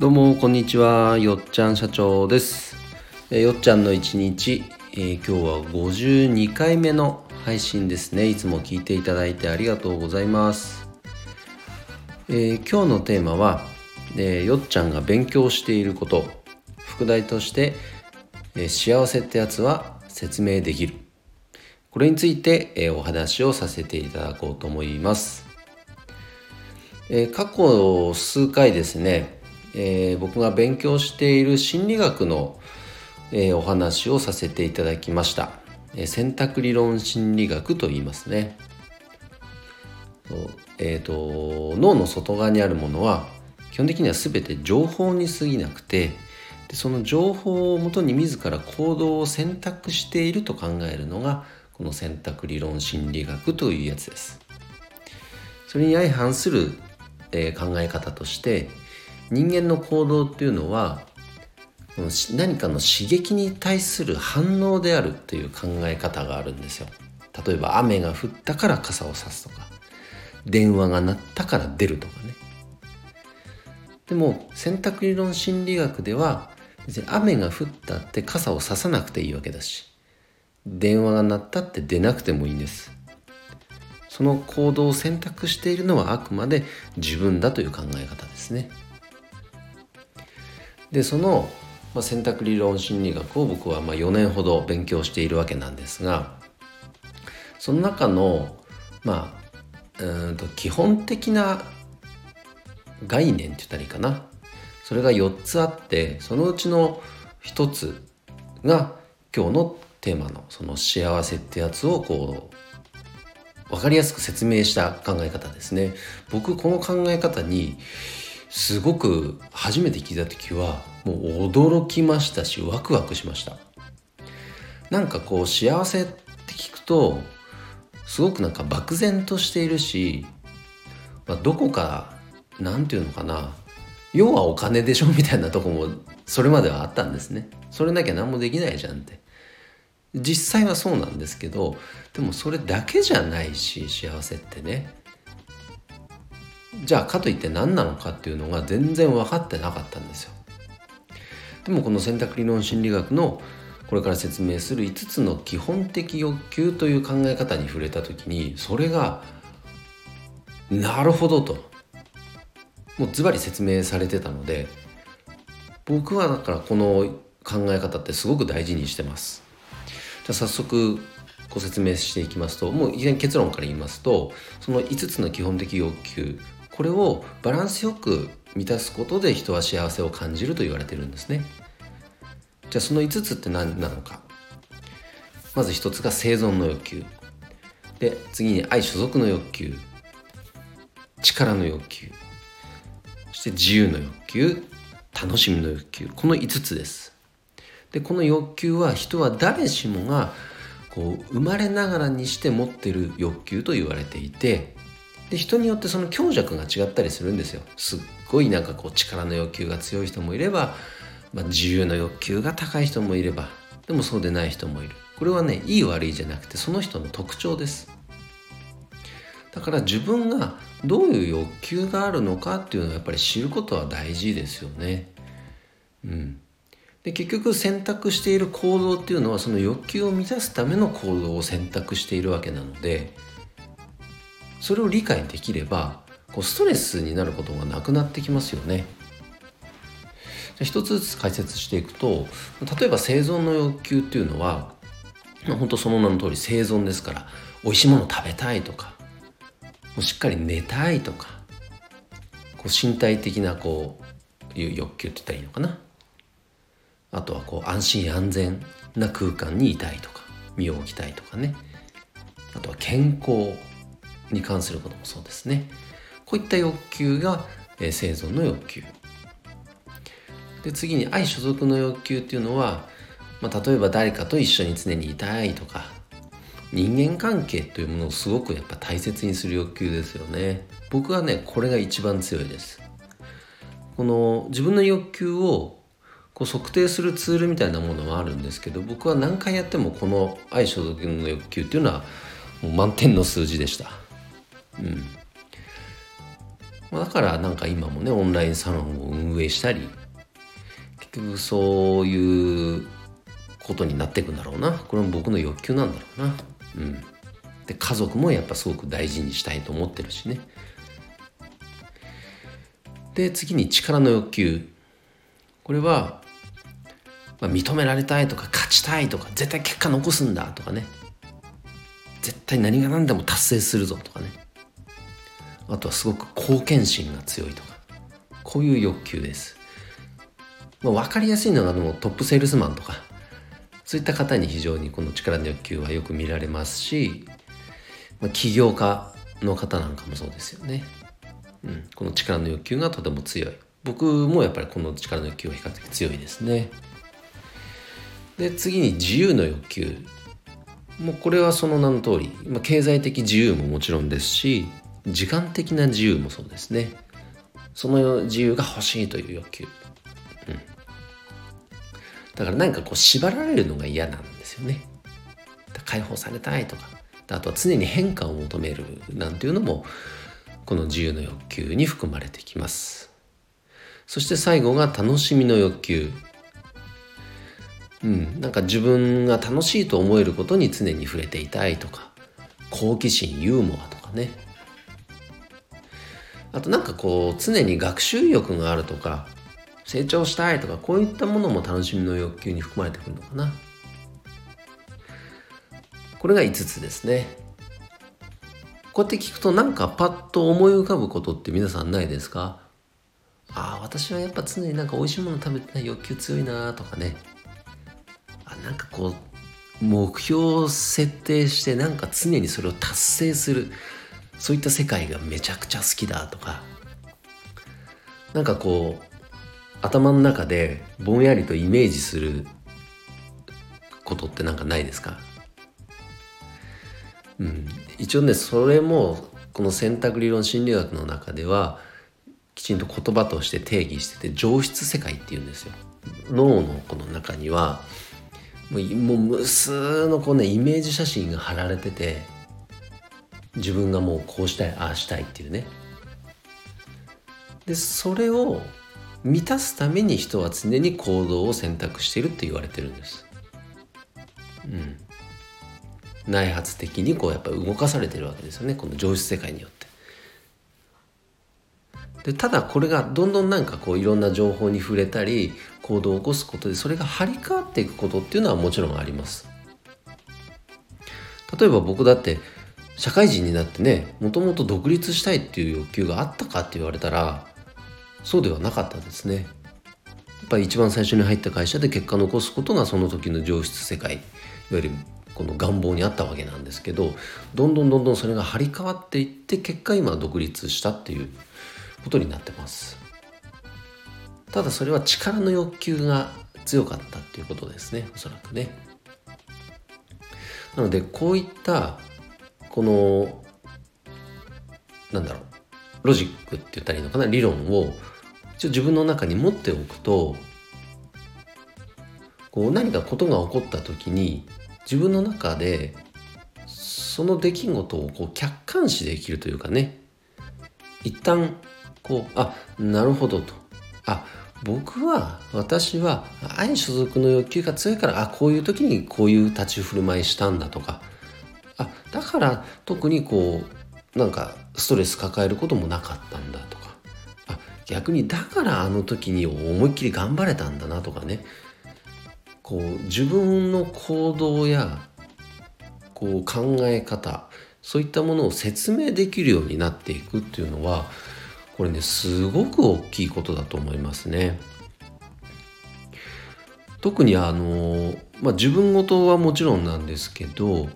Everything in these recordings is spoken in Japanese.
どうもこんにちはよっちゃん社長です。えよっちゃんの一日、えー今日は52回目の配信ですね。いつも聞いていただいてありがとうございます、えー今日のテーマは、えーよっちゃんが勉強していること副題として、え幸せってやつは説明できる。これについて、えお話をさせていただこうと思います。え過去数回ですね、えー僕が勉強している心理学の、えーお話をさせていただきました、えー選択理論心理学と言いますね。えーと脳の外側にあるものは基本的には全て情報に過ぎなくてでその情報をもとに自ら行動を選択していると考えるのがこの選択理論心理学というやつです。それに相反する、えー考え方として人間の行動っていうのはこの何かの刺激に対する反応であるという考え方があるんですよ。例えば雨が降ったから傘を差すとか電話が鳴ったから出るとかね。でも選択理論心理学では別に雨が降ったって傘を差さなくていいわけだし電話が鳴ったって出なくてもいいんです。その行動を選択しているのはあくまで自分だという考え方ですね。でその、まあ、選択理論心理学を僕はまあ4年ほど勉強しているわけなんですがその中のまあうんと基本的な概念って言ったらいいかな。それが4つあってそのうちの1つが今日のテーマのその幸せってやつをこう分かりやすく説明した考え方ですね。僕この考え方にすごく初めて聞いた時はもう驚きましたしワクワクしました。なんかこう幸せって聞くとすごくなんか漠然としているし、まあ、どこかなんていうのかな要はお金でしょみたいなとこもそれまではあったんですね。それなきゃ何もできないじゃんって。実際はそうなんですけどでもそれだけじゃないし幸せってね。じゃあかといって何なのかっていうのが全然分かってなかったんですよ。でもこの選択理論心理学のこれから説明する5つの基本的欲求という考え方に触れた時にそれがなるほどと。もうズバリ説明されてたので僕はだからこの考え方ってすごく大事にしてます。じゃあ早速ご説明していきますともういきなり結論から言いますとその5つの基本的欲求これをバランスよく満たすことで人は幸せを感じると言われてるんですね。じゃあその5つって何なのか。まず1つが生存の欲求。で次に愛所属の欲求。力の欲求。そして自由の欲求。楽しみの欲求。この5つです。でこの欲求は人は誰しもがこう生まれながらにして持ってる欲求と言われていてで人によってその強弱が違ったりするんですよ。すっごいなんかこう力の欲求が強い人もいれば、まあ、自由の欲求が高い人もいればでもそうでない人もいる。これはねいい悪いじゃなくてその人の特徴です。だから自分がどういう欲求があるのかっていうのをやっぱり知ることは大事ですよね。うん。で結局選択している行動っていうのはその欲求を満たすための行動を選択しているわけなのでそれを理解できればこうストレスになることがなくなってきますよね。一つずつ解説していくと例えば生存の欲求っていうのはまあ本当その名の通り生存ですから美味しいもの食べたいとかもうしっかり寝たいとかこう身体的なこういう欲求って言ったらいいのかな。あとはこう安心安全な空間にいたいとか身を置きたいとかね。あとは健康。に関することもそうですね。こういった欲求が、えー生存の欲求。で次に愛所属の欲求っていうのは、まあ、例えば誰かと一緒に常にいたいとか人間関係というものをすごくやっぱ大切にする欲求ですよね。僕はねこれが一番強いです。この自分の欲求をこう測定するツールみたいなものはあるんですけど僕は何回やってもこの愛所属の欲求っていうのはもう満点の数字でした。うん。ま、だからなんか今もねオンラインサロンを運営したり結局そういうことになっていくんだろうな。これも僕の欲求なんだろうな。うん。で家族もやっぱすごく大事にしたいと思ってるしね。で次に力の欲求。これは、まあ、認められたいとか勝ちたいとか絶対結果残すんだとかね。絶対何が何でも達成するぞとかね。あとはすごく貢献心が強いとかこういう欲求です、まあ、分かりやすいのがでもトップセールスマンとかそういった方に非常にこの力の欲求はよく見られますし、まあ、起業家の方なんかもそうですよね、うん、この力の欲求がとても強い。僕もやっぱりこの力の欲求は比較的強いですね。で次に自由の欲求。もうこれはその名の通り、まあ、経済的自由ももちろんですし時間的な自由もそうですね。その自由が欲しいという欲求、うん、だから何かこう縛られるのが嫌なんですよね。解放されたいとか。あとは常に変化を求めるなんていうのもこの自由の欲求に含まれてきます。そして最後が楽しみの欲求。うん、なんか自分が楽しいと思えることに常に触れていたいとか。好奇心ユーモアとかね。あとなんかこう常に学習欲があるとか成長したいとかこういったものも楽しみの欲求に含まれてくるのかな。これが5つですね。こうやって聞くとなんかパッと思い浮かぶことって皆さんないですか？ああ私はやっぱ常になんか美味しいもの食べてない欲求強いなとかね。あなんかこう目標を設定してなんか常にそれを達成する。そういった世界がめちゃくちゃ好きだとかなんかこう頭の中でぼんやりとイメージすることってなんかないですか？うん、一応ねそれもこの選択理論心理学の中ではきちんと言葉として定義してて上質世界っていうんですよ。脳のこの中にはもうもう無数のこうねイメージ写真が貼られてて自分がもうこうしたいああしたいっていうね。でそれを満たすために人は常に行動を選択しているって言われてるんです。うん。内発的にこうやっぱ動かされてるわけですよね。この上質世界によって。でただこれがどんどんなんかこういろんな情報に触れたり行動を起こすことでそれが張り替わっていくことっていうのはもちろんあります。例えば僕だって社会人になってねもともと独立したいっていう欲求があったかって言われたらそうではなかったですね。やっぱり一番最初に入った会社で結果残すことがその時の上質世界いわゆるこの願望にあったわけなんですけどどんどんどんどんそれが張り替わっていって結果今独立したっていうことになってます。ただそれは力の欲求が強かったっていうことですねおそらくね。なのでこういったこのなんだろうロジックって言ったらいいのかな？理論を一応自分の中に持っておくとこう何かことが起こった時に自分の中でその出来事をこう客観視できるというかね。一旦こうあなるほどと。あ僕は私は愛所属の欲求が強いからあこういう時にこういう立ち振る舞いしたんだとかあだから特にこうなんかストレス抱えることもなかったんだとかあ逆にだからあの時に思いっきり頑張れたんだなとかねこう自分の行動やこう考え方そういったものを説明できるようになっていくっていうのはこれねすごく大きいことだと思いますね。特にあの、まあ、自分事はもちろんなんですけど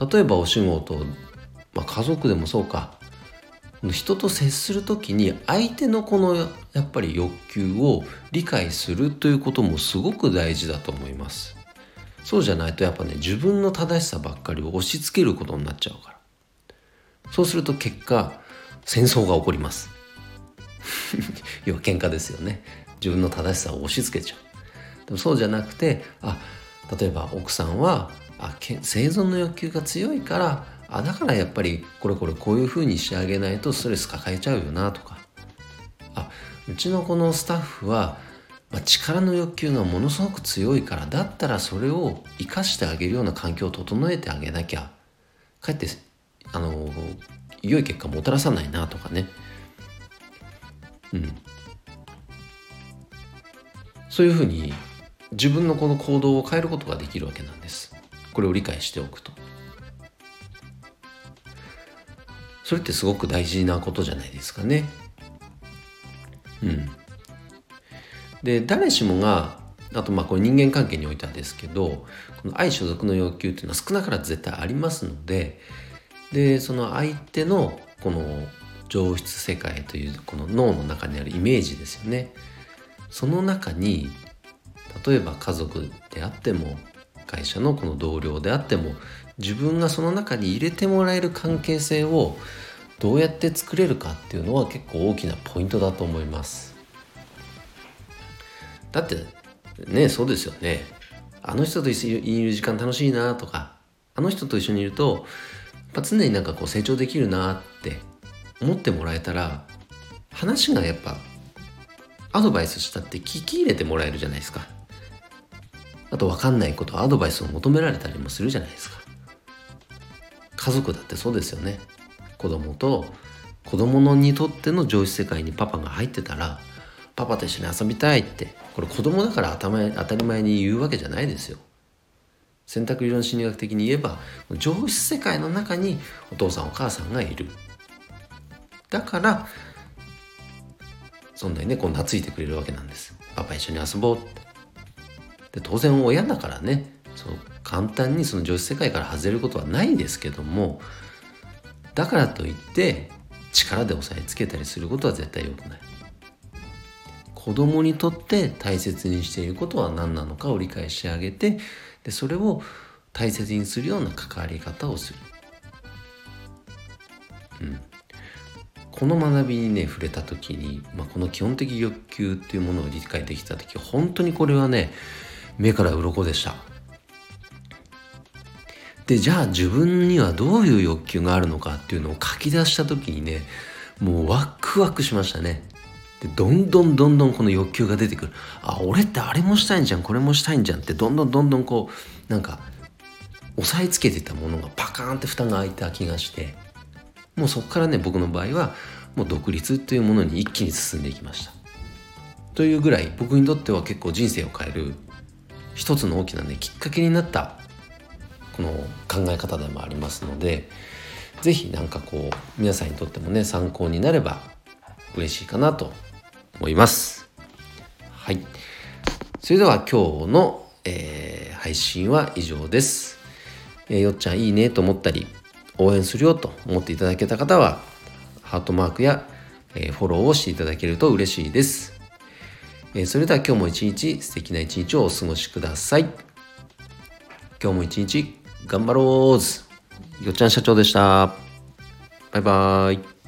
例えばお仕事、まあ、家族でもそうか。人と接する時に相手のこのやっぱり欲求を理解するということもすごく大事だと思います。そうじゃないとやっぱね自分の正しさばっかりを押し付けることになっちゃうから。そうすると結果戦争が起こります。要は喧嘩ですよね。自分の正しさを押し付けちゃう。でもそうじゃなくてあ例えば奥さんはあ生存の欲求が強いからあだからやっぱりこれこれこういうふうにしてあげないとストレス抱えちゃうよなとか。あうちのこのスタッフは、まあ、力の欲求がものすごく強いからだったらそれを生かしてあげるような環境を整えてあげなきゃかえってあの良い結果もたらさないなとかね。うん。そういうふうに自分のこの行動を変えることができるわけなんです。これを理解しておくと。それってすごく大事なことじゃないですかね。うん。で誰しもがあとまあこれ人間関係においてはですけどこの愛所属の要求っていうのは少なからず絶対ありますのででその相手のこの上質世界というこの脳の中にあるイメージですよね。その中に例えば家族であっても会社のこの同僚であっても自分がその中に入れてもらえる関係性をどうやって作れるかっていうのは結構大きなポイントだと思います。だってねそうですよね。あの人と一緒にいる時間楽しいなとかあの人と一緒にいるとやっぱ常になんかこう成長できるなって思ってもらえたら話がやっぱアドバイスしたって聞き入れてもらえるじゃないですか。あと分かんないことアドバイスを求められたりもするじゃないですか。家族だってそうですよね。子供と子供のにとっての上司世界にパパが入ってたらパパと一緒に遊びたいってこれ子供だから当たり前に言うわけじゃないですよ。選択理論心理学的に言えば上質世界の中にお父さんお母さんがいる。だからそんなにねこう懐いてくれるわけなんです。パパ一緒に遊ぼうって。で当然親だからね。そう簡単にその上質世界から外れることはないですけどもだからといって力で押さえつけたりすることは絶対良くない。子供にとって大切にしていることは何なのかを理解してあげてでそれを大切にするような関わり方をする、うん、この学びにね触れた時に、まあ、この基本的欲求っていうものを理解できた時本当にこれはね目から鱗でした。でじゃあ自分にはどういう欲求があるのかっていうのを書き出した時にねもうワクワクしましたね。でどんどんどんどんこの欲求が出てくる。あ俺ってあれもしたいんじゃんこれもしたいんじゃんってどんどんどんどんこうなんか押さえつけてたものがパカーンって蓋が開いた気がしてもうそこからね僕の場合はもう独立というものに一気に進んでいきました。というぐらい僕にとっては結構人生を変える一つの大きなねきっかけになったこの考え方でもありますので是非何かこう皆さんにとってもね参考になれば嬉しいかなと思います。はい。それでは今日の、えー、配信は以上です。えー、よっちゃんいいねと思ったり応援するよと思っていただけた方はハートマークや、えー、フォローをしていただけると嬉しいです。え、それでは今日も一日素敵な一日をお過ごしください。今日も一日頑張ろうずよっちゃん社長でした。バイバーイ。